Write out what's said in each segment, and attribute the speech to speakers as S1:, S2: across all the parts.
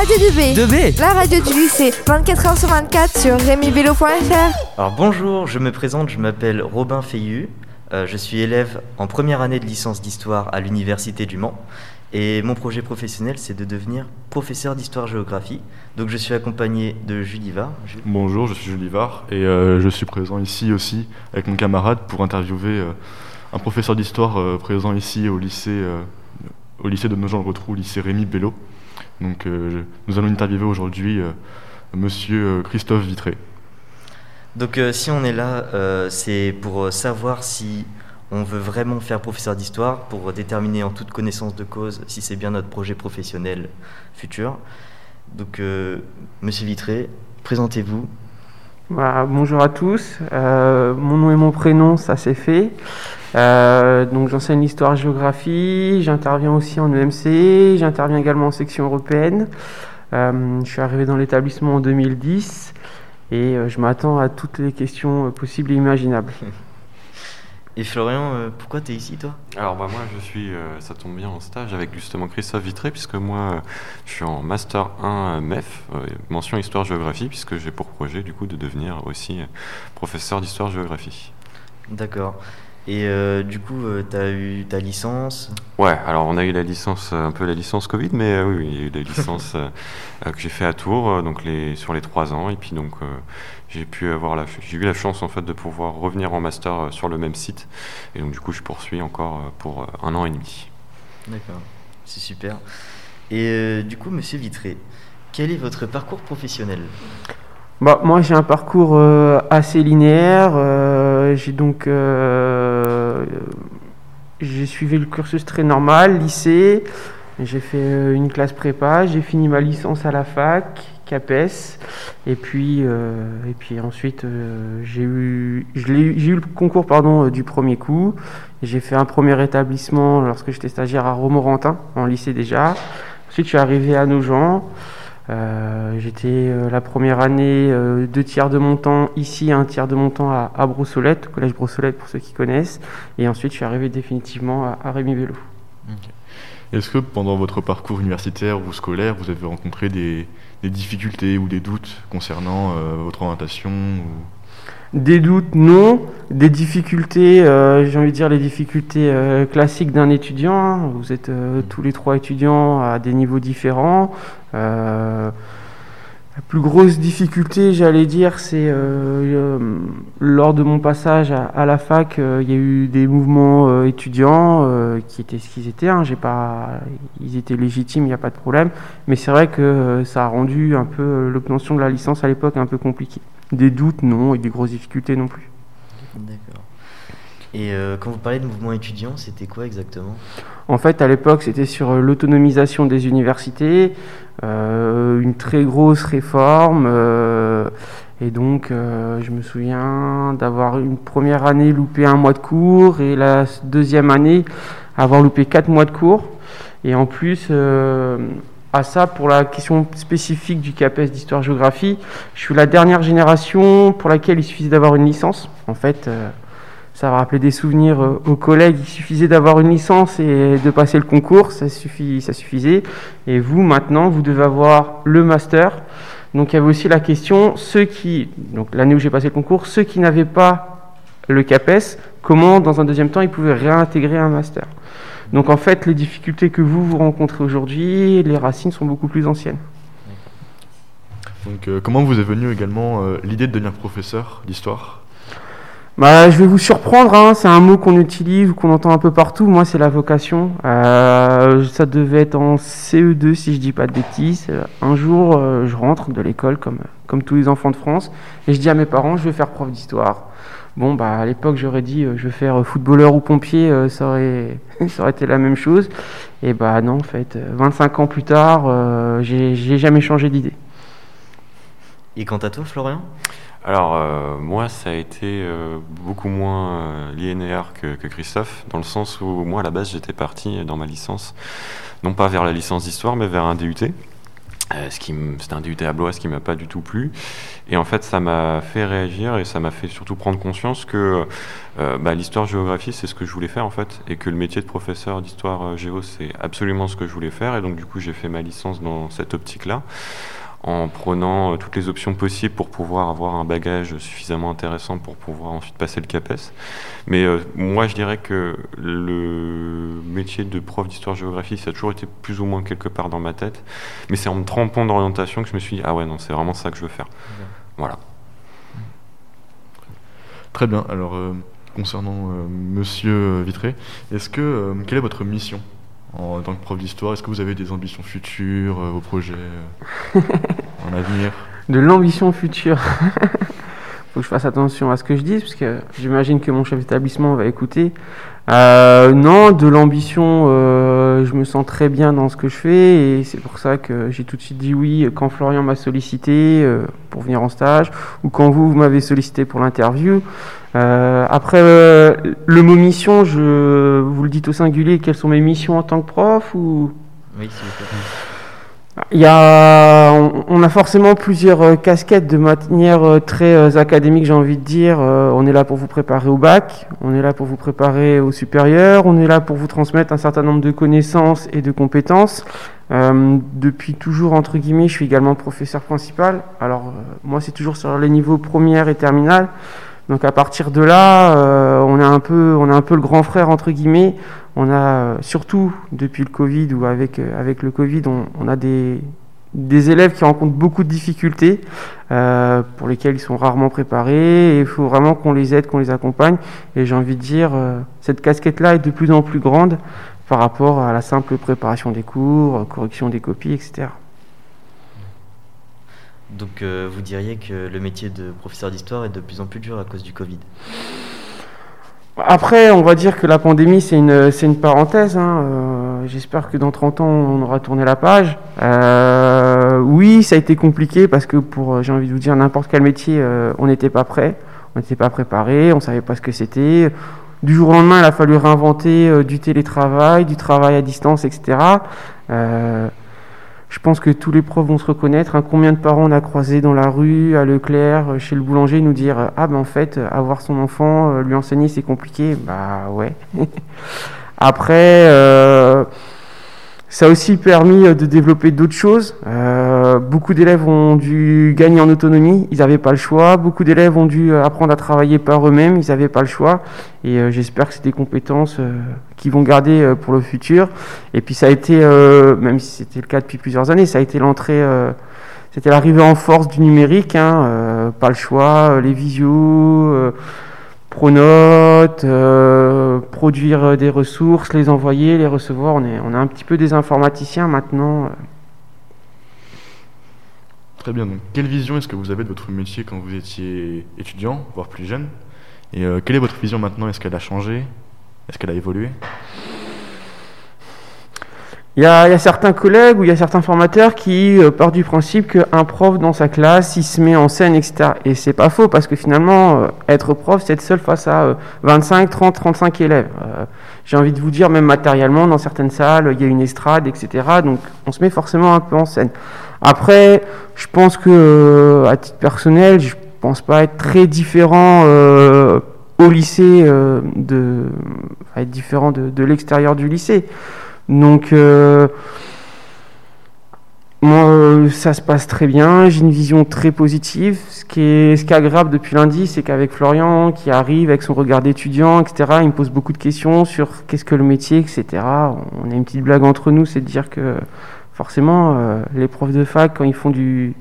S1: Radio 2B.
S2: 2B
S1: La radio du lycée, 24h sur 24 sur remibello.fr.
S3: Alors bonjour, je me présente, je m'appelle Robin Feillu. Euh, je suis élève en première année de licence d'histoire à l'Université du Mans. Et mon projet professionnel, c'est de devenir professeur d'histoire-géographie. Donc je suis accompagné de Julie Var.
S4: Bonjour, je suis Julie Var et euh, je suis présent ici aussi avec mon camarade pour interviewer euh, un professeur d'histoire euh, présent ici au lycée, euh, au lycée de Nogent-le-Rotrou, lycée Rémi Bello. Donc euh, nous allons interviewer aujourd'hui euh, monsieur euh, Christophe Vitré.
S3: Donc euh, si on est là, euh, c'est pour savoir si on veut vraiment faire professeur d'histoire, pour déterminer en toute connaissance de cause si c'est bien notre projet professionnel futur. Donc euh, monsieur Vitré, présentez-vous.
S5: Bah, bonjour à tous, Euh, mon nom et mon prénom, ça c'est fait. Euh, donc j'enseigne l'histoire-géographie, j'interviens aussi en EMC, j'interviens également en section européenne. Euh, je suis arrivé dans l'établissement en 2010 et euh, je m'attends à toutes les questions possibles et imaginables.
S3: Et Florian, euh, pourquoi tu es ici toi?
S6: Alors bah moi je suis, euh, ça tombe bien en stage avec justement Christophe Vitré puisque moi euh, je suis en master 1 euh, MEF, euh, mention histoire-géographie puisque j'ai pour projet du coup de devenir aussi professeur d'histoire-géographie.
S3: D'accord. Et euh, du coup, tu as eu ta licence?
S6: Ouais, alors on a eu la licence, euh, un peu la licence Covid, mais euh, oui, il y a eu la licence euh, euh, que j'ai fait à Tours, euh, donc les, sur les trois ans, et puis donc euh, j'ai pu avoir la, j'ai eu la chance en fait de pouvoir revenir en master euh, sur le même site, et donc du coup je poursuis encore euh, pour euh, un an et demi.
S3: D'accord. C'est super. Et euh, du coup, monsieur Vitré, quel est votre parcours professionnel?
S5: Bah, moi j'ai un parcours euh, assez linéaire. euh, j'ai donc euh, j'ai suivi le cursus très normal, lycée. J'ai fait euh, une classe prépa, j'ai fini ma licence à la fac, CAPES, et puis euh, et puis ensuite euh, j'ai eu j'ai eu le concours pardon euh, du premier coup. J'ai fait un premier établissement lorsque j'étais stagiaire à Romorantin en lycée déjà. Ensuite je suis arrivé à Nogent. Euh, J'étais euh, la première année euh, deux tiers de mon temps ici, un tiers de mon temps à, à Brossolette, au collège Brossolette pour ceux qui connaissent. Et ensuite, je suis arrivé définitivement à, à Rémi Vélo.
S4: Est-ce que pendant votre parcours universitaire ou scolaire, vous avez rencontré des, difficultés ou des doutes concernant votre orientation
S5: Des doutes, non. Des difficultés, euh, j'ai envie de dire les difficultés euh, classiques d'un étudiant. hein. Vous êtes euh, tous les trois étudiants à des niveaux différents. La plus grosse difficulté, j'allais dire, c'est euh, euh, lors de mon passage à, la fac, euh, il y a eu des mouvements étudiants qui étaient ce qu'ils étaient. hein. J'ai pas, ils étaient légitimes, il n'y a pas de problème. Mais c'est vrai que ça a rendu un peu l'obtention de la licence à l'époque un peu compliquée. Des doutes, non, et des grosses difficultés non plus.
S3: D'accord. Et quand vous parlez de mouvement étudiant, c'était quoi exactement?
S5: En fait, à l'époque, c'était sur euh, l'autonomisation des universités, euh, une très grosse réforme. euh, et donc, je me souviens d'avoir une première année loupé un mois de cours et la deuxième année avoir loupé quatre mois de cours. Et en plus, à ça, pour la question spécifique du CAPES d'histoire-géographie, je suis la dernière génération pour laquelle il suffisait d'avoir une licence. En fait, ça va rappeler des souvenirs euh, aux collègues. Il suffisait d'avoir une licence et de passer le concours, ça, suffisait. Et vous, maintenant, vous devez avoir le master. Donc il y avait aussi la question, ceux qui, donc l'année où j'ai passé le concours, ceux qui n'avaient pas le CAPES, comment dans un deuxième temps ils pouvaient réintégrer un master? Donc en fait, les difficultés que vous vous rencontrez aujourd'hui, les racines sont beaucoup plus anciennes.
S4: Donc euh, comment vous est venue également euh, l'idée de devenir professeur d'histoire?
S5: Bah, je vais vous surprendre, hein, c'est un mot qu'on utilise ou qu'on entend un peu partout. Moi, c'est la vocation. Euh, ça devait être en CE2, si je dis pas de bêtises. Un jour, euh, je rentre de l'école, comme, comme tous les enfants de France, et je dis à mes parents, je vais faire prof d'histoire. Bon, bah, à l'époque, j'aurais dit, euh, je vais faire footballeur ou pompier, ça, aurait, ça aurait été la même chose. Et bah non, en fait, euh, 25 ans plus tard, j'ai jamais changé d'idée.
S3: Et quant à toi, Florian?
S6: Alors euh, moi ça a été euh, beaucoup moins euh, linéaire que, que Christophe, dans le sens où moi à la base j'étais parti dans ma licence, non pas vers la licence d'histoire mais vers un DUT. Euh, c'était un DUT à Blois, ce qui m'a pas du tout plu. Et en fait, ça m'a fait réagir et ça m'a fait surtout prendre conscience que bah, l'histoire-géographie, c'est ce que je voulais faire en fait, et que le métier de professeur d'histoire géo, c'est absolument ce que je voulais faire. Et donc, du coup, j'ai fait ma licence dans cette optique-là en prenant euh, toutes les options possibles pour pouvoir avoir un bagage suffisamment intéressant pour pouvoir ensuite passer le CAPES. Mais euh, moi, je dirais que le métier de prof d'histoire-géographie, ça a toujours été plus ou moins quelque part dans ma tête. Mais c'est en me trempant d'orientation que je me suis dit, ah ouais, non, c'est vraiment ça que je veux faire. Voilà.
S4: Très bien. Alors, euh, concernant Monsieur Vitré, est-ce que quelle est votre mission? En tant que prof d'histoire Est-ce que vous avez des ambitions futures, euh, vos projets euh, en avenir
S5: De l'ambition future faut que je fasse attention à ce que je dis, parce que j'imagine que mon chef d'établissement va écouter. Euh, non, de l'ambition, je me sens très bien dans ce que je fais, et c'est pour ça que j'ai tout de suite dit oui quand Florian m'a sollicité pour venir en stage, ou quand vous, vous m'avez sollicité pour l'interview. Euh, après, euh, le mot mission, je, vous le dites au singulier, quelles sont mes missions en tant que prof ou... Oui, s'il vous plaît. Il y a, on, a forcément plusieurs euh, casquettes de manière très académique, j'ai envie de dire. on est là pour vous préparer au bac, on est là pour vous préparer au supérieur, on est là pour vous transmettre un certain nombre de connaissances et de compétences. depuis toujours, entre guillemets, je suis également professeur principal. Alors, moi, c'est toujours sur les niveaux première et terminale. Donc à partir de là, euh, on, a un peu, on a un peu le grand frère entre guillemets. On a euh, surtout depuis le Covid ou avec, euh, avec le Covid, on, a des, des, élèves qui rencontrent beaucoup de difficultés pour lesquelles ils sont rarement préparés. il faut vraiment qu'on les aide, qu'on les accompagne. Et j'ai envie de dire, cette casquette-là est de plus en plus grande par rapport à la simple préparation des cours, correction des copies, etc.
S3: Donc euh, vous diriez que le métier de professeur d'histoire est de plus en plus dur à cause du Covid
S5: après, on va dire que la pandémie, c'est une, parenthèse. Hein. Euh, j'espère que dans 30 ans, on aura tourné la page. Euh, oui, ça a été compliqué parce que pour, j'ai envie de vous dire, n'importe quel métier, on n'était pas prêt. On n'était pas préparé, on ne savait pas ce que c'était. Du jour au lendemain, il a fallu réinventer du télétravail, du travail à distance, etc. Je pense que tous les profs vont se reconnaître. Hein. Combien de parents on a croisé dans la rue, à Leclerc, euh, chez le boulanger, nous dire Ah ben en fait, avoir son enfant, euh, lui enseigner, c'est compliqué. Bah ouais. Après, euh, ça a aussi permis euh, de développer d'autres choses. Euh, beaucoup d'élèves ont dû gagner en autonomie, ils n'avaient pas le choix. Beaucoup d'élèves ont dû euh, apprendre à travailler par eux-mêmes, ils n'avaient pas le choix. Et j'espère que c'est des compétences qu'ils vont garder pour le futur. Et puis ça a été, même si c'était le cas depuis plusieurs années, ça a été l'entrée, c'était l'arrivée en force du numérique. Hein, pas le choix, les visios Pronote, euh, produire des ressources, les envoyer, les recevoir. On est, un petit peu des informaticiens maintenant.
S4: Très bien. Quelle vision est-ce que vous avez de votre métier quand vous étiez étudiant, voire plus jeune? Et euh, quelle est votre vision maintenant? Est-ce qu'elle a changé? Est-ce qu'elle a évolué?
S5: Il y, a, certains collègues ou il y a certains formateurs qui euh, partent du principe qu'un prof dans sa classe, il se met en scène, etc. Et c'est pas faux parce que finalement, euh, être prof, c'est être seul face à 25, 30, 35 élèves. Euh, j'ai envie de vous dire, même matériellement, dans certaines salles, il y a une estrade, etc. Donc on se met forcément un peu en scène. Après, je pense que, à titre personnel, je pense pas être très différent au lycée, de, être différent de l'extérieur du lycée. Donc, euh, moi, euh, ça se passe très bien. J'ai une vision très positive. Ce qui est, ce qui est agréable depuis lundi, c'est qu'avec Florian, qui arrive avec son regard d'étudiant, etc., il me pose beaucoup de questions sur qu'est-ce que le métier, etc. On a une petite blague entre nous, c'est de dire que forcément, euh, les profs de fac, quand ils font du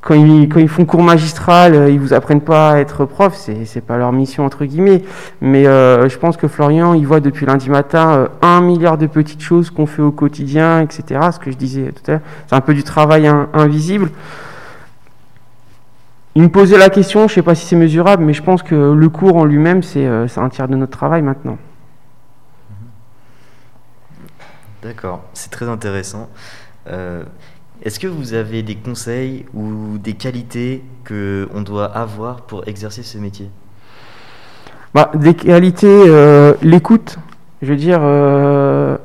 S5: quand ils, font cours magistral, euh, ils vous apprennent pas à être prof, c'est, pas leur mission entre guillemets. Mais euh, je pense que Florian, il voit depuis lundi matin euh, un milliard de petites choses qu'on fait au quotidien, etc. Ce que je disais tout à l'heure, c'est un peu du travail invisible. Il me posait la question, je sais pas si c'est mesurable, mais je pense que le cours en lui-même, c'est un tiers de notre travail maintenant.
S3: D'accord, c'est très intéressant. Est-ce que vous avez des conseils ou des qualités qu'on doit avoir pour exercer ce métier?
S5: Bah, Des qualités, euh, l'écoute. Je veux dire, euh,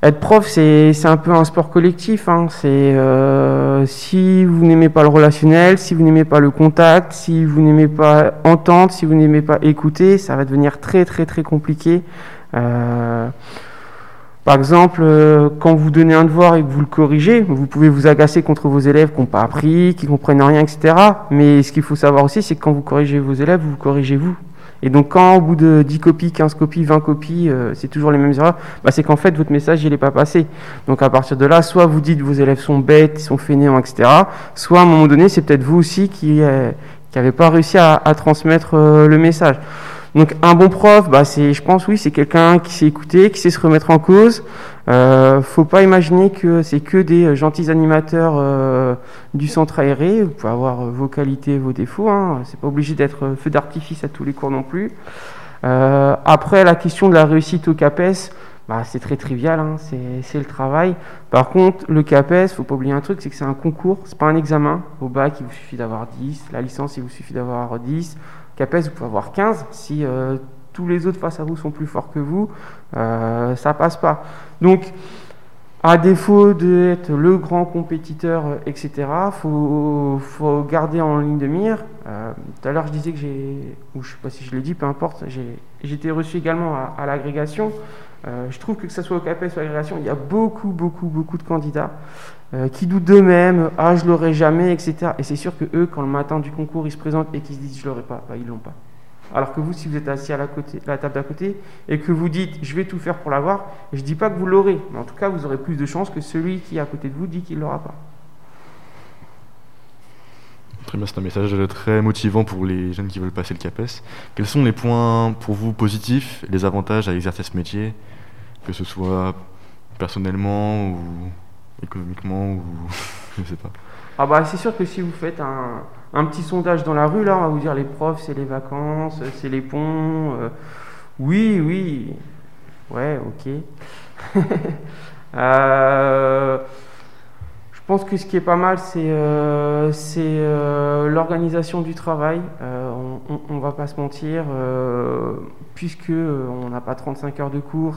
S5: être prof, c'est un peu un sport collectif. Hein. Euh, si vous n'aimez pas le relationnel, si vous n'aimez pas le contact, si vous n'aimez pas entendre, si vous n'aimez pas écouter, ça va devenir très très très compliqué. Par exemple, euh, quand vous donnez un devoir et que vous le corrigez, vous pouvez vous agacer contre vos élèves qui n'ont pas appris, qui comprennent rien, etc. Mais ce qu'il faut savoir aussi, c'est que quand vous corrigez vos élèves, vous, corrigez vous. Et donc quand au bout de 10 copies, 15 copies, 20 copies, euh, c'est toujours les mêmes erreurs, bah, c'est qu'en fait votre message il n'est pas passé. Donc à partir de là, soit vous dites vos élèves sont bêtes, ils sont fainéants, etc. Soit à un moment donné, c'est peut-être vous aussi qui n'avez euh, pas réussi à, transmettre le message. Donc un bon prof, bah, c'est, je pense oui, c'est quelqu'un qui sait écouter, qui sait se remettre en cause. Euh, faut pas imaginer que c'est que des gentils animateurs euh, du centre aéré. Vous pouvez avoir vos qualités, vos défauts. Hein. C'est pas obligé d'être feu d'artifice à tous les cours non plus. Euh, après la question de la réussite au CAPES, bah, c'est très trivial, hein. c'est le travail. Par contre, le CAPES, faut pas oublier un truc, c'est que c'est un concours, c'est pas un examen. Au bac, il vous suffit d'avoir 10, la licence, il vous suffit d'avoir 10. CAPES, vous pouvez avoir 15 si euh, tous les autres face à vous sont plus forts que vous, euh, ça passe pas. Donc, à défaut d'être le grand compétiteur, etc., il faut, faut, garder en ligne de mire. Euh, tout à l'heure, je disais que j'ai, ou je sais pas si je l'ai dit, peu importe, j'ai été reçu également à, l'agrégation. Je trouve que que ce soit au CAPES ou à l'agrégation, il y a beaucoup, beaucoup, beaucoup de candidats qui doutent d'eux-mêmes, ah je l'aurai jamais, etc. Et c'est sûr que eux, quand le matin du concours, ils se présentent et qu'ils se disent je l'aurai pas, bah, ils l'ont pas. Alors que vous, si vous êtes assis à la, la table d'à côté et que vous dites je vais tout faire pour l'avoir, je ne dis pas que vous l'aurez, mais en tout cas, vous aurez plus de chances que celui qui est à côté de vous dit qu'il ne l'aura pas.
S4: Très bien, c'est un message très motivant pour les jeunes qui veulent passer le CAPES. Quels sont les points pour vous positifs, les avantages à exercer ce métier, que ce soit personnellement ou économiquement ou je sais pas
S5: ah bah c'est sûr que si vous faites un, petit sondage dans la rue, là, on va vous dire les profs, c'est les vacances, c'est les ponts. Euh, oui, oui. Ouais, ok. euh, pense que ce qui est pas mal, c'est euh, euh, l'organisation du travail. Euh, on ne va pas se mentir, puisque on n'a pas 35 heures de cours,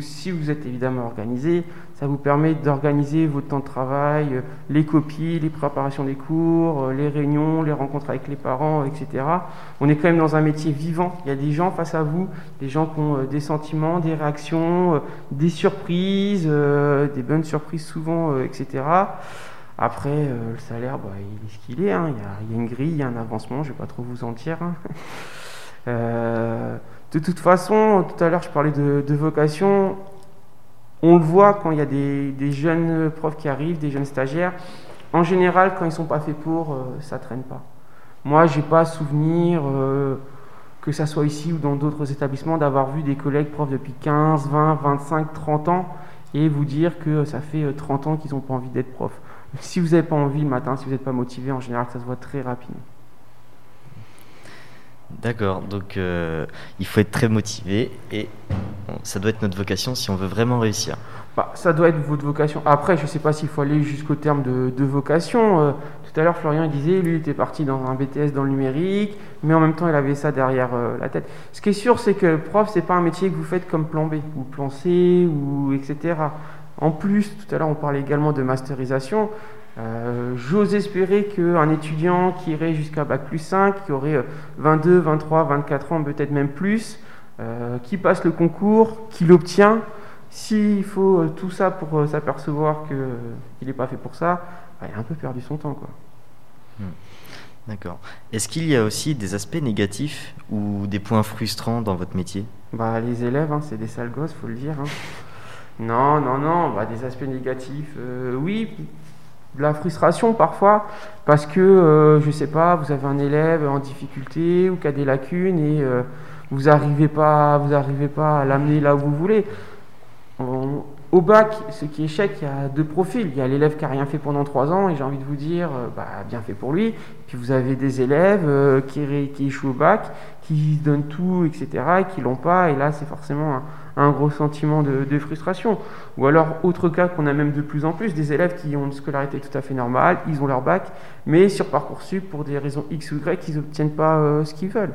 S5: si vous êtes évidemment organisé, ça vous permet d'organiser votre temps de travail, les copies, les préparations des cours, les réunions, les rencontres avec les parents, etc. On est quand même dans un métier vivant. Il y a des gens face à vous, des gens qui ont des sentiments, des réactions, des surprises, des bonnes surprises souvent, etc. Après, euh, le salaire, bah, il est ce qu'il est. Hein. Il, y a, une grille, il y a un avancement, je ne vais pas trop vous en dire. Hein. Euh, de toute façon, tout à l'heure, je parlais de, vocation. On le voit quand il y a des, jeunes profs qui arrivent, des jeunes stagiaires. En général, quand ils ne sont pas faits pour, euh, ça ne traîne pas. Moi, je n'ai pas souvenir, que ce soit ici ou dans d'autres établissements, d'avoir vu des collègues profs depuis 15, 20, 25, 30 ans et vous dire que ça fait 30 ans qu'ils n'ont pas envie d'être prof. Si vous n'avez pas envie le matin, si vous n'êtes pas motivé, en général, ça se voit très rapidement.
S3: D'accord, donc euh, il faut être très motivé et ça doit être notre vocation si on veut vraiment réussir.
S5: Bah, ça doit être votre vocation. Après, je ne sais pas s'il faut aller jusqu'au terme de, vocation. Euh, tout à l'heure, Florian disait, lui, il était parti dans un BTS dans le numérique, mais en même temps, il avait ça derrière euh, la tête. Ce qui est sûr, c'est que prof, c'est pas un métier que vous faites comme plan B ou plan C ou etc. En plus, tout à l'heure, on parlait également de masterisation. Euh, j'ose espérer qu'un étudiant qui irait jusqu'à Bac plus 5, qui aurait 22, 23, 24 ans, peut-être même plus, euh, qui passe le concours, qui l'obtient, s'il faut euh, tout ça pour s'apercevoir qu'il n'est pas fait pour ça, bah, il a un peu perdu son temps.
S3: Hmm. D'accord. Est-ce qu'il y a aussi des aspects négatifs ou des points frustrants dans votre métier?
S5: Bah, Les élèves, hein, c'est des sales gosses, faut le dire. Hein. Non, non, non, bah, des aspects négatifs, euh, oui, de la frustration parfois, parce que, euh, je sais pas, vous avez un élève en difficulté ou qui a des lacunes et euh, vous n'arrivez pas, vous pas à l'amener là où vous voulez. au bac, ce qui échec, il y a deux profils. Il y a l'élève qui n'a rien fait pendant trois ans et j'ai envie de vous dire, bah, bien fait pour lui. Puis vous avez des élèves qui, qui échouent au bac, qui donnent tout, etc., et qui l'ont pas, et là c'est forcément un gros sentiment de, frustration. Ou alors, autre cas qu'on a même de plus en plus, des élèves qui ont une scolarité tout à fait normale, ils ont leur bac, mais sur Parcoursup, pour des raisons X ou Y, ils n'obtiennent pas euh, ce qu'ils veulent.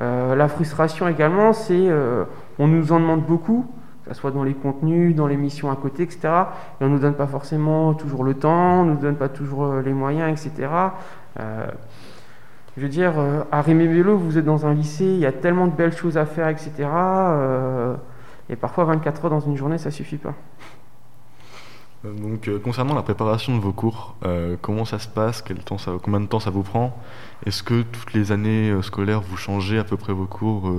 S5: Euh, la frustration également, c'est euh, on nous en demande beaucoup, que ce soit dans les contenus, dans les missions à côté, etc. Et on ne nous donne pas forcément toujours le temps, on ne nous donne pas toujours les moyens, etc. je veux dire, à Rémi Vélo, vous êtes dans un lycée, il y a tellement de belles choses à faire, etc. et parfois 24 heures dans une journée, ça suffit pas.
S4: Euh, donc, euh, concernant la préparation de vos cours, euh, comment ça se passe? Combien de temps ça vous prend? Est-ce que toutes les années scolaires vous changez à peu près vos cours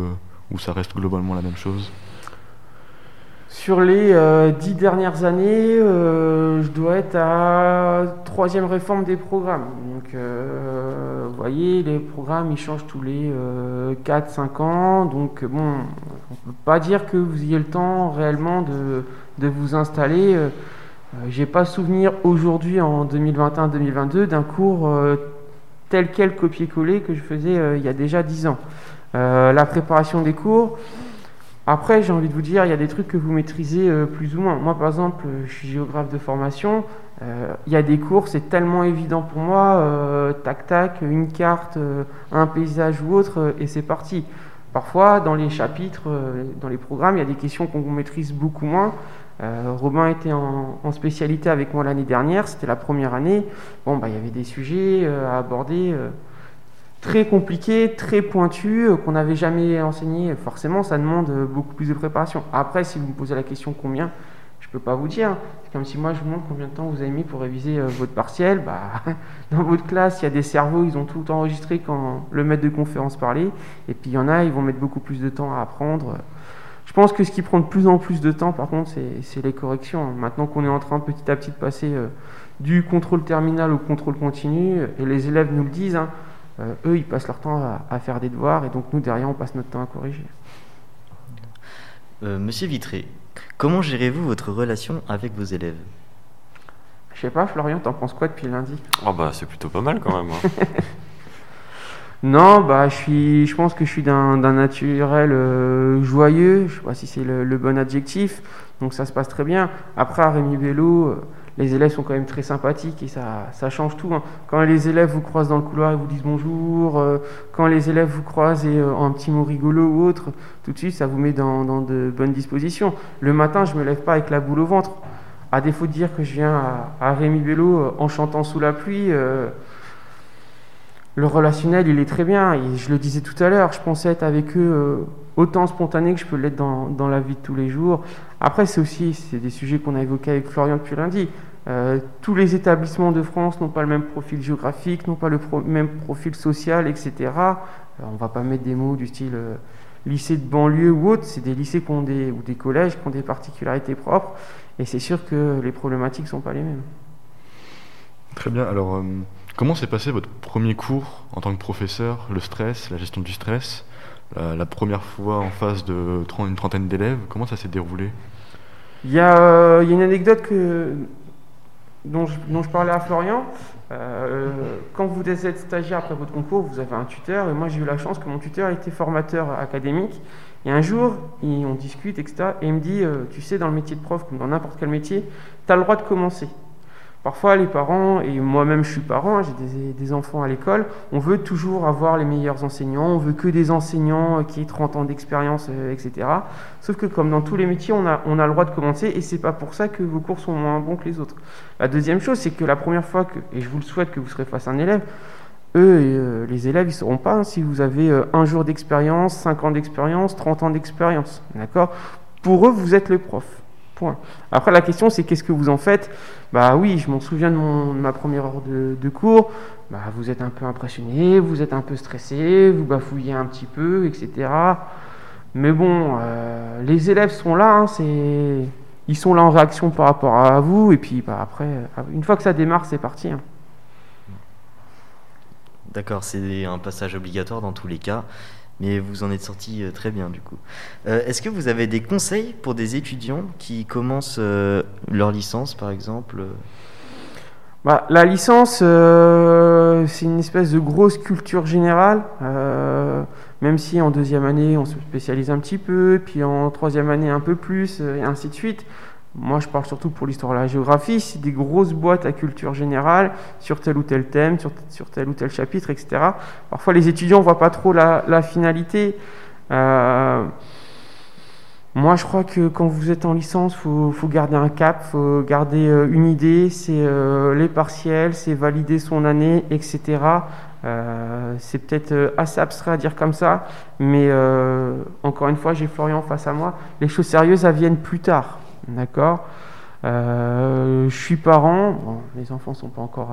S4: ou ça reste globalement la même chose?
S5: Sur les dix dernières années, je dois être à troisième réforme des programmes. Donc, vous voyez, les programmes ils changent tous les 4-5 ans. Donc, bon, on ne peut pas dire que vous ayez le temps réellement de, de vous installer. Euh, j'ai pas souvenir aujourd'hui, en 2021-2022, d'un cours euh, tel quel copier-coller que je faisais euh, il y a déjà 10 ans. la préparation des cours, après, j'ai envie de vous dire, il y a des trucs que vous maîtrisez plus ou moins. Moi, par exemple, je suis géographe de formation. il y a des cours, c'est tellement évident pour moi. tac, tac, une carte, un paysage ou autre, et c'est parti. Parfois, dans les chapitres, dans les programmes, il y a des questions qu'on maîtrise beaucoup moins. Euh, Robin était en, spécialité avec moi l'année dernière, c'était la première année. Bon, bah, il y avait des sujets euh, à aborder euh, très compliqués, très pointus, qu'on n'avait jamais enseigné. Forcément, ça demande beaucoup plus de préparation. Après, si vous me posez la question combien, je ne peux pas vous dire. C'est comme si moi je vous demande combien de temps vous avez mis pour réviser votre partiel. Bah, dans votre classe, il y a des cerveaux, ils ont tout enregistré quand le maître de conférence parlait. Et puis il y en a, ils vont mettre beaucoup plus de temps à apprendre. Je pense que ce qui prend de plus en plus de temps, par contre, c'est les corrections. Maintenant qu'on est en train petit à petit de passer euh, du contrôle terminal au contrôle continu, et les élèves nous le disent, hein, euh, eux, ils passent leur temps à, faire des devoirs, et donc nous, derrière, on passe notre temps à corriger.
S3: Euh, Monsieur Vitré, comment gérez-vous votre relation avec vos élèves?
S5: Je sais pas, Florian, t'en penses quoi depuis lundi?
S6: Oh bah c'est plutôt pas mal quand même. Hein.
S5: Non, bah, je, suis, je pense que je suis d'un naturel euh, joyeux, je sais pas si c'est le, bon adjectif, donc ça se passe très bien. Après, à Rémi Vélo, euh, les élèves sont quand même très sympathiques et ça, change tout. Hein. Quand les élèves vous croisent dans le couloir et vous disent bonjour, euh, quand les élèves vous croisent et un petit mot rigolo ou autre, tout de suite ça vous met dans, de bonnes dispositions. Le matin, je me lève pas avec la boule au ventre. À défaut de dire que je viens à, Rémi Vélo en chantant sous la pluie, le relationnel, il est très bien. Je le disais tout à l'heure, je pensais être avec eux euh, autant spontané que je peux l'être dans, dans, la vie de tous les jours. Après, c'est aussi c'est des sujets qu'on a évoqués avec Florian depuis lundi. Euh, tous les établissements de France n'ont pas le même profil géographique, n'ont pas le même profil social, etc. Euh, on ne va pas mettre des mots du style lycée de banlieue ou autre. C'est des lycées qui ont des, ou des collèges qui ont des particularités propres. Et c'est sûr que les problématiques ne sont pas les mêmes.
S4: Très bien. Alors. Comment s'est passé votre premier cours en tant que professeur, le stress, la gestion du stress, la, première fois en face de une trentaine d'élèves Comment ça s'est déroulé?
S5: Il y, a, une anecdote dont, je, parlais à Florian. Euh, quand vous êtes stagiaire après votre concours, vous avez un tuteur, et moi j'ai eu la chance que mon tuteur était formateur académique. Et un jour, on discute, etc. Et il me dit, euh, tu sais, dans le métier de prof, comme dans n'importe quel métier, tu as le droit de commencer. Parfois, les parents, et moi-même je suis parent, j'ai des, enfants à l'école, on veut toujours avoir les meilleurs enseignants, on veut que des enseignants qui aient 30 ans d'expérience, euh, etc. Sauf que comme dans tous les métiers, on a, le droit de commencer et c'est pas pour ça que vos cours sont moins bons que les autres. La deuxième chose, c'est que la première fois que, et je vous le souhaite que vous serez face à un élève, eux, euh, les élèves, ils ne sauront pas hein, si vous avez euh, un jour d'expérience, 5 ans d'expérience, 30 ans d'expérience. Pour eux, vous êtes le prof. Après, la question, c'est qu'est-ce que vous en faites? Bah oui, je m'en souviens de, mon, ma première heure de, cours. Bah, vous êtes un peu impressionné, vous êtes un peu stressé, vous bafouillez un petit peu, etc. Mais bon, euh, les élèves sont là, hein, c'est... ils sont là en réaction par rapport à vous, et puis bah, après, une fois que ça démarre, c'est parti. Hein.
S3: D'accord, c'est un passage obligatoire dans tous les cas mais vous en êtes sorti euh, très bien du coup. Euh, est-ce que vous avez des conseils pour des étudiants qui commencent euh, leur licence par exemple
S5: bah, La licence, c'est une espèce de grosse culture générale, même si en deuxième année on se spécialise un petit peu, puis en troisième année un peu plus, et ainsi de suite. Moi, je parle surtout pour l'histoire de la géographie. C'est des grosses boîtes à culture générale sur tel ou tel thème, sur, tel ou tel chapitre, etc. Parfois, les étudiants ne voient pas trop la, finalité. Euh, Moi, je crois que quand vous êtes en licence, faut, faut garder un cap, faut garder euh, une idée. C'est euh, les partiels, c'est valider son année, etc. C'est peut-être assez abstrait à dire comme ça, mais encore une fois, j'ai Florian face à moi. Les choses sérieuses, elles viennent plus tard, d'accord euh, je suis parent, les enfants sont pas encore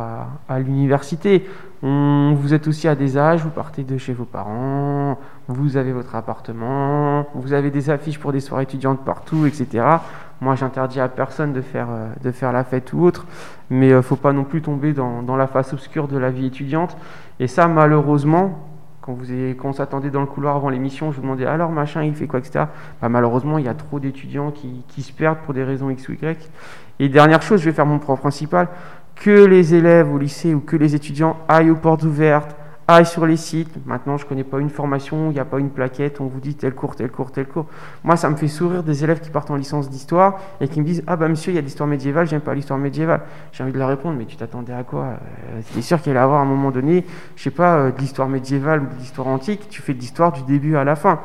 S5: à, l'université. Vous êtes aussi à des âges, vous partez de chez vos parents, vous avez votre appartement, vous avez des affiches pour des soirées étudiantes partout, etc. Moi, j'interdis à personne de faire, euh, de faire la fête ou autre, mais il euh, faut pas non plus tomber dans la face obscure de la vie étudiante. Et ça, malheureusement, quand, on s'attendait dans le couloir avant l'émission, je vous demandais alors machin, il fait quoi, etc. Bah, malheureusement, il y a trop d'étudiants qui, qui, se perdent pour des raisons X ou Y. Et dernière chose, je vais faire mon point principal que les élèves au lycée ou que les étudiants aillent aux portes ouvertes, aille sur les sites. Maintenant, je ne connais pas une formation, il n'y a pas une plaquette, on vous dit tel cours, tel cours, tel cours. Moi, ça me fait sourire des élèves qui partent en licence d'histoire et qui me disent Ah, bah monsieur, il y a l'histoire médiévale, j'aime pas l'histoire médiévale. J'ai envie de leur répondre Mais tu t'attendais à quoi? Euh, es sûr qu'il allait avoir à un moment donné, je sais pas, euh, de l'histoire médiévale ou de l'histoire antique, tu fais de l'histoire du début à la fin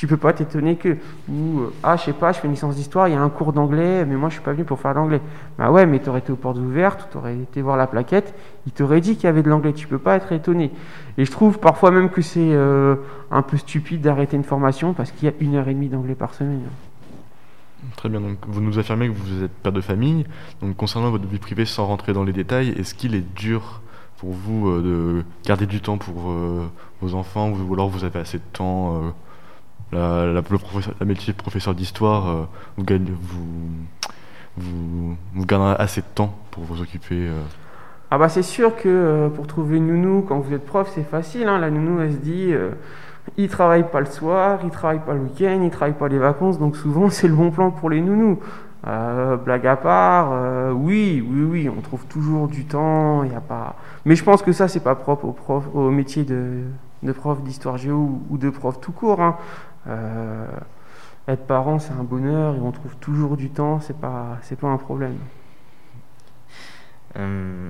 S5: tu peux pas t'étonner que ou euh, ah je sais pas je fais une licence d'histoire il y a un cours d'anglais mais moi je suis pas venu pour faire l'anglais. Bah ouais mais tu aurais été aux portes ouvertes tu aurais été voir la plaquette il t'aurait dit qu'il y avait de l'anglais tu peux pas être étonné. Et je trouve parfois même que c'est euh, un peu stupide d'arrêter une formation parce qu'il y a une heure et demie d'anglais par semaine.
S4: Très bien, donc vous nous affirmez que vous êtes père de famille. Donc concernant votre vie privée, sans rentrer dans les détails, est-ce qu'il est dur pour vous euh, de garder du temps pour vos enfants ou alors vous avez assez de temps la, métier de professeur d'histoire euh, vous, vous, assez de temps pour vous occuper euh.
S5: Ah bah c'est sûr que euh, pour trouver une nounou quand vous êtes prof c'est facile, hein. la nounou elle se dit il travaille pas le soir, il travaille pas le week-end, il travaille pas les vacances, donc souvent c'est le bon plan pour les nounous. blague à part, oui, oui, oui, on trouve toujours du temps, il a pas. Mais je pense que ça c'est pas propre au prof, au métier de, de prof d'histoire géo ou de prof tout court. Hein. Euh, être parent, c'est un bonheur et on trouve toujours du temps, c'est pas, c'est pas un problème.
S3: Euh,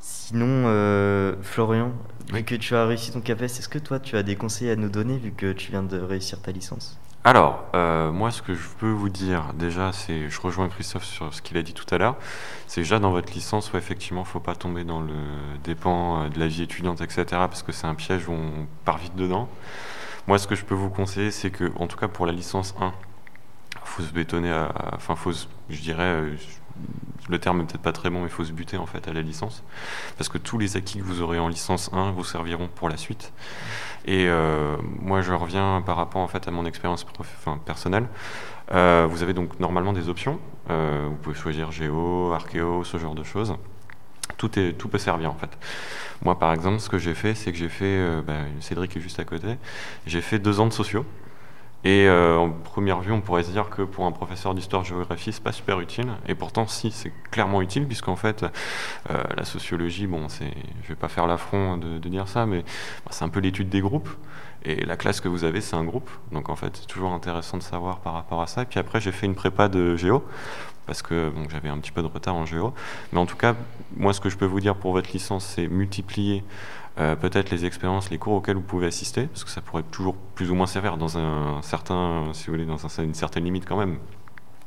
S3: sinon, euh, Florian, vu que tu as réussi ton CAPES, est-ce que toi tu as des conseils à nous donner vu que tu viens de réussir ta licence?
S6: Alors, moi, ce que je peux vous dire, déjà, c'est, je rejoins Christophe sur ce qu'il a dit tout à l'heure, c'est déjà dans votre licence où effectivement, il ne faut pas tomber dans le dépend de la vie étudiante, etc., parce que c'est un piège où on part vite dedans. Moi, ce que je peux vous conseiller, c'est que, en tout cas pour la licence 1, faut se bétonner, à, enfin, faut, je dirais, euh, le terme n'est peut-être pas très bon, mais il faut se buter en fait à la licence, parce que tous les acquis que vous aurez en licence 1 vous serviront pour la suite. Et euh, moi, je reviens par rapport en fait à mon expérience personnelle. Euh, vous avez donc normalement des options. vous pouvez choisir géo, archéo, ce genre de choses. Tout, est, tout peut servir en fait. Moi, par exemple, ce que j'ai fait, c'est que j'ai fait, euh, bah, Cédric est juste à côté, j'ai fait deux ans de sociaux. Et euh, en première vue, on pourrait se dire que pour un professeur d'histoire-géographie, c'est pas super utile. Et pourtant, si, c'est clairement utile, puisqu'en fait, euh, la sociologie, bon, c'est, je vais pas faire l'affront de, dire ça, mais bah, c'est un peu l'étude des groupes. Et la classe que vous avez, c'est un groupe. Donc en fait, c'est toujours intéressant de savoir par rapport à ça. Et puis après, j'ai fait une prépa de géo parce que j'avais un petit peu de retard en géo. Mais en tout cas, moi, ce que je peux vous dire pour votre licence, c'est multiplier euh, peut-être les expériences, les cours auxquels vous pouvez assister, parce que ça pourrait toujours plus ou moins servir dans un certain, si vous voulez, dans une certaine limite quand même.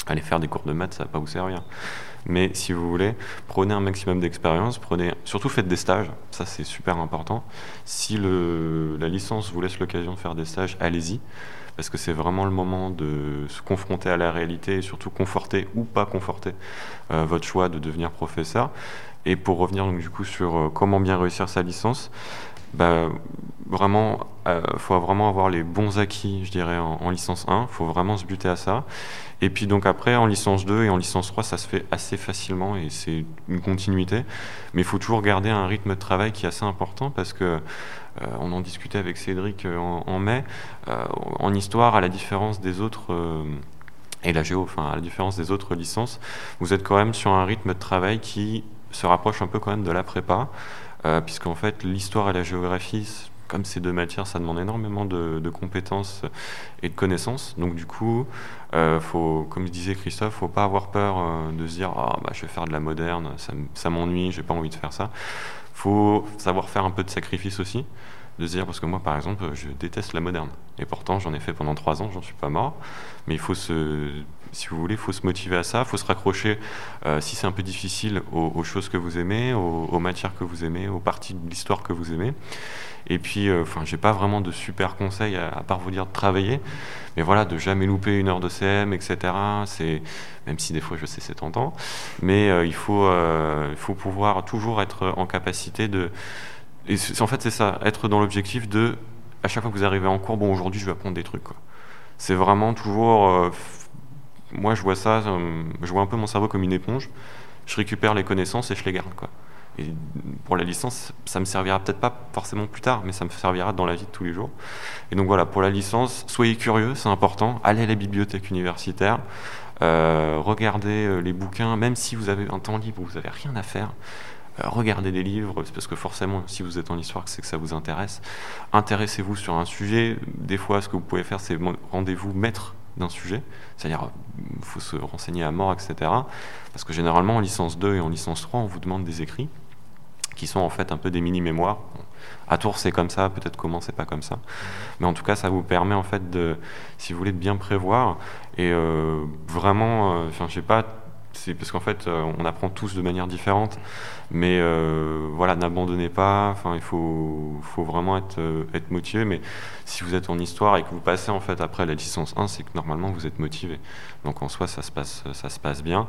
S6: Aller faire des cours de maths, ça va pas vous servir. Mais si vous voulez, prenez un maximum d'expérience, prenez, surtout faites des stages, ça c'est super important. Si la licence vous laisse l'occasion de faire des stages, allez-y parce que c'est vraiment le moment de se confronter à la réalité et surtout conforter ou pas conforter euh, votre choix de devenir professeur? Et pour revenir donc du coup sur euh, comment bien réussir sa licence, bah, vraiment, euh, faut vraiment avoir les bons acquis, je dirais, en, licence 1. Il faut vraiment se buter à ça. Et puis donc après, en licence 2 et en licence 3, ça se fait assez facilement et c'est une continuité. Mais il faut toujours garder un rythme de travail qui est assez important parce que on en discutait avec Cédric euh, en, mai. Euh, en histoire, à la différence des autres et la géo, enfin à la différence des autres licences, vous êtes quand même sur un rythme de travail qui se rapproche un peu quand même de la prépa, puisqu'en fait l'histoire et la géographie, comme ces deux matières, ça demande énormément de, compétences et de connaissances. Donc du coup, faut, comme disait Christophe, faut pas avoir peur de se dire ah bah je vais faire de la moderne, ça, ça m'ennuie, j'ai pas envie de faire ça faut savoir faire un peu de sacrifice aussi, de se dire, parce que moi par exemple, je déteste la moderne. Et pourtant, j'en ai fait pendant trois ans, j'en suis pas mort. Mais il faut se, si vous voulez, il faut se motiver à ça, il faut se raccrocher, euh, si c'est un peu difficile, aux, choses que vous aimez, aux, matières que vous aimez, aux parties de l'histoire que vous aimez. Et puis, euh, enfin, j'ai pas vraiment de super conseils à, part vous dire de travailler, mais voilà, de jamais louper une heure de CM, etc. C'est même si des fois je sais c'est tentant, mais euh, il faut, il faut pouvoir toujours être en capacité de et en fait, c'est ça, être dans l'objectif de, à chaque fois que vous arrivez en cours, bon, aujourd'hui, je vais apprendre des trucs. C'est vraiment toujours. Euh, moi, je vois ça, euh, je vois un peu mon cerveau comme une éponge. Je récupère les connaissances et je les garde. Et pour la licence, ça me servira peut-être pas forcément plus tard, mais ça me servira dans la vie de tous les jours. Et donc voilà, pour la licence, soyez curieux, c'est important. Allez à la bibliothèque universitaire, euh, regardez les bouquins, même si vous avez un temps libre, vous n'avez rien à faire. Euh, regardez des livres, parce que forcément, si vous êtes en histoire, c'est que ça vous intéresse. Intéressez-vous sur un sujet. Des fois, ce que vous pouvez faire, c'est rendez-vous maître d'un sujet, c'est-à-dire il faut se renseigner à mort, etc. Parce que généralement, en licence 2 et en licence 3, on vous demande des écrits qui sont en fait un peu des mini-mémoires. À Tours, c'est comme ça, peut-être comment c'est pas comme ça. Mais en tout cas, ça vous permet en fait de, si vous voulez, de bien prévoir. Et euh, vraiment, euh, enfin, je sais pas, c'est parce qu'en fait, on apprend tous de manière différente. Mais euh, voilà, n'abandonnez pas. Enfin, il faut, faut vraiment être, euh, être motivé. Mais si vous êtes en histoire et que vous passez en fait après la licence 1, c'est que normalement vous êtes motivé. Donc en soi, ça se passe, ça se passe bien.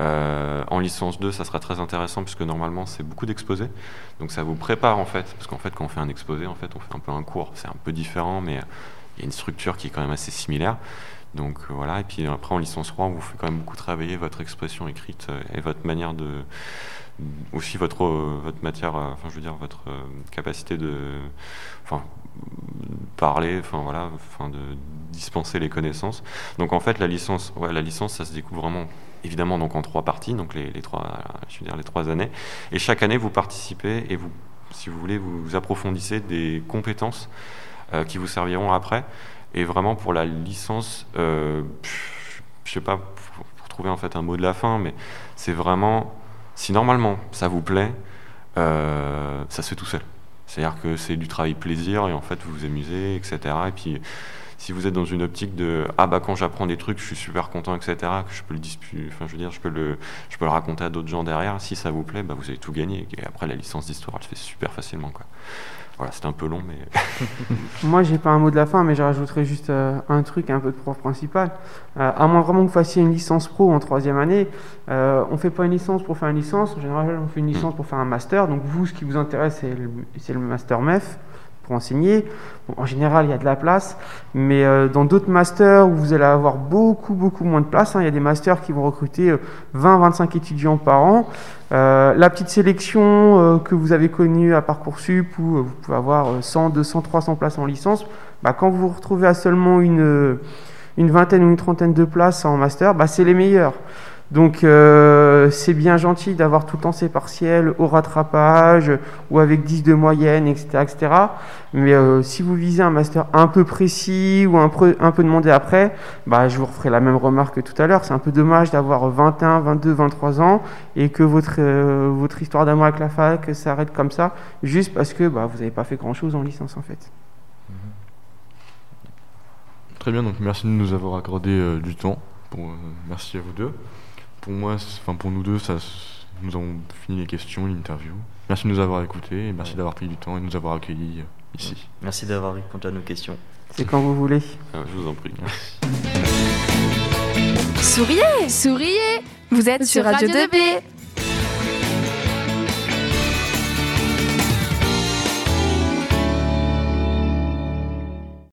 S6: Euh, en licence 2, ça sera très intéressant puisque normalement c'est beaucoup d'exposés. Donc ça vous prépare en fait, parce qu'en fait quand on fait un exposé, en fait on fait un peu un cours. C'est un peu différent, mais il y a une structure qui est quand même assez similaire. Donc voilà, et puis après en licence 3, on vous fait quand même beaucoup travailler votre expression écrite et votre manière de, aussi votre, euh, votre matière, euh, enfin je veux dire votre euh, capacité de enfin, parler, enfin voilà, enfin de dispenser les connaissances. Donc en fait la licence, ouais, la licence ça se découvre vraiment évidemment donc en trois parties, donc les, trois, je veux dire les trois années. Et chaque année vous participez et vous, si vous voulez, vous approfondissez des compétences qui vous serviront après. Et vraiment pour la licence, euh, je sais pas pour, pour, trouver en fait un mot de la fin, mais c'est vraiment si normalement ça vous plaît, euh, ça se fait tout seul. C'est-à-dire que c'est du travail plaisir et en fait vous vous amusez, etc. Et puis si vous êtes dans une optique de ah bah quand j'apprends des trucs je suis super content, etc. Que je peux le disputer, enfin je veux dire je peux le, je peux le raconter à d'autres gens derrière. Si ça vous plaît, bah, vous avez tout gagné. Et après la licence d'histoire elle se fait super facilement quoi. Voilà, c'était un peu long, mais.
S5: Moi, j'ai pas un mot de la fin, mais je rajouterais juste euh, un truc, un peu de prof principal. Euh, à moins vraiment que vous fassiez une licence pro en troisième année, euh, on fait pas une licence pour faire une licence. En général, on fait une licence pour faire un master. Donc, vous, ce qui vous intéresse, c'est le master MEF enseigner. en général, il y a de la place, mais euh, dans d'autres masters où vous allez avoir beaucoup, beaucoup moins de place, hein, il y a des masters qui vont recruter 20-25 euh, étudiants par an. Euh, la petite sélection que vous avez connue à Parcoursup, où vous pouvez avoir 100, 200, 300 places en licence, bah, quand vous vous retrouvez à seulement une, une vingtaine ou une trentaine de places en master, bah, c'est les meilleurs. Donc euh, c'est bien gentil d'avoir tout le temps ces partiels au rattrapage ou avec 10 de moyenne, etc. etc. Mais euh, si vous visez un master un peu précis ou un peu, un peu demandé après, bah, je vous referai la même remarque que tout à l'heure. C'est un peu dommage d'avoir 21, 22, 23 ans et que votre, euh, votre histoire d'amour avec la fac s'arrête comme ça, juste parce que bah, vous n'avez pas fait grand-chose en licence en fait.
S4: Très bien, donc merci de nous avoir accordé du temps. merci à vous deux pour moi, enfin pour nous deux, ça, nous avons fini les questions, l'interview. Merci de nous avoir écoutés et merci d'avoir pris du temps et de nous avoir accueillis euh, ici.
S3: Merci d'avoir répondu à nos questions.
S5: C'est quand vous voulez.
S6: Ah, je vous en prie.
S1: Souriez Souriez Vous êtes sur Radio 2B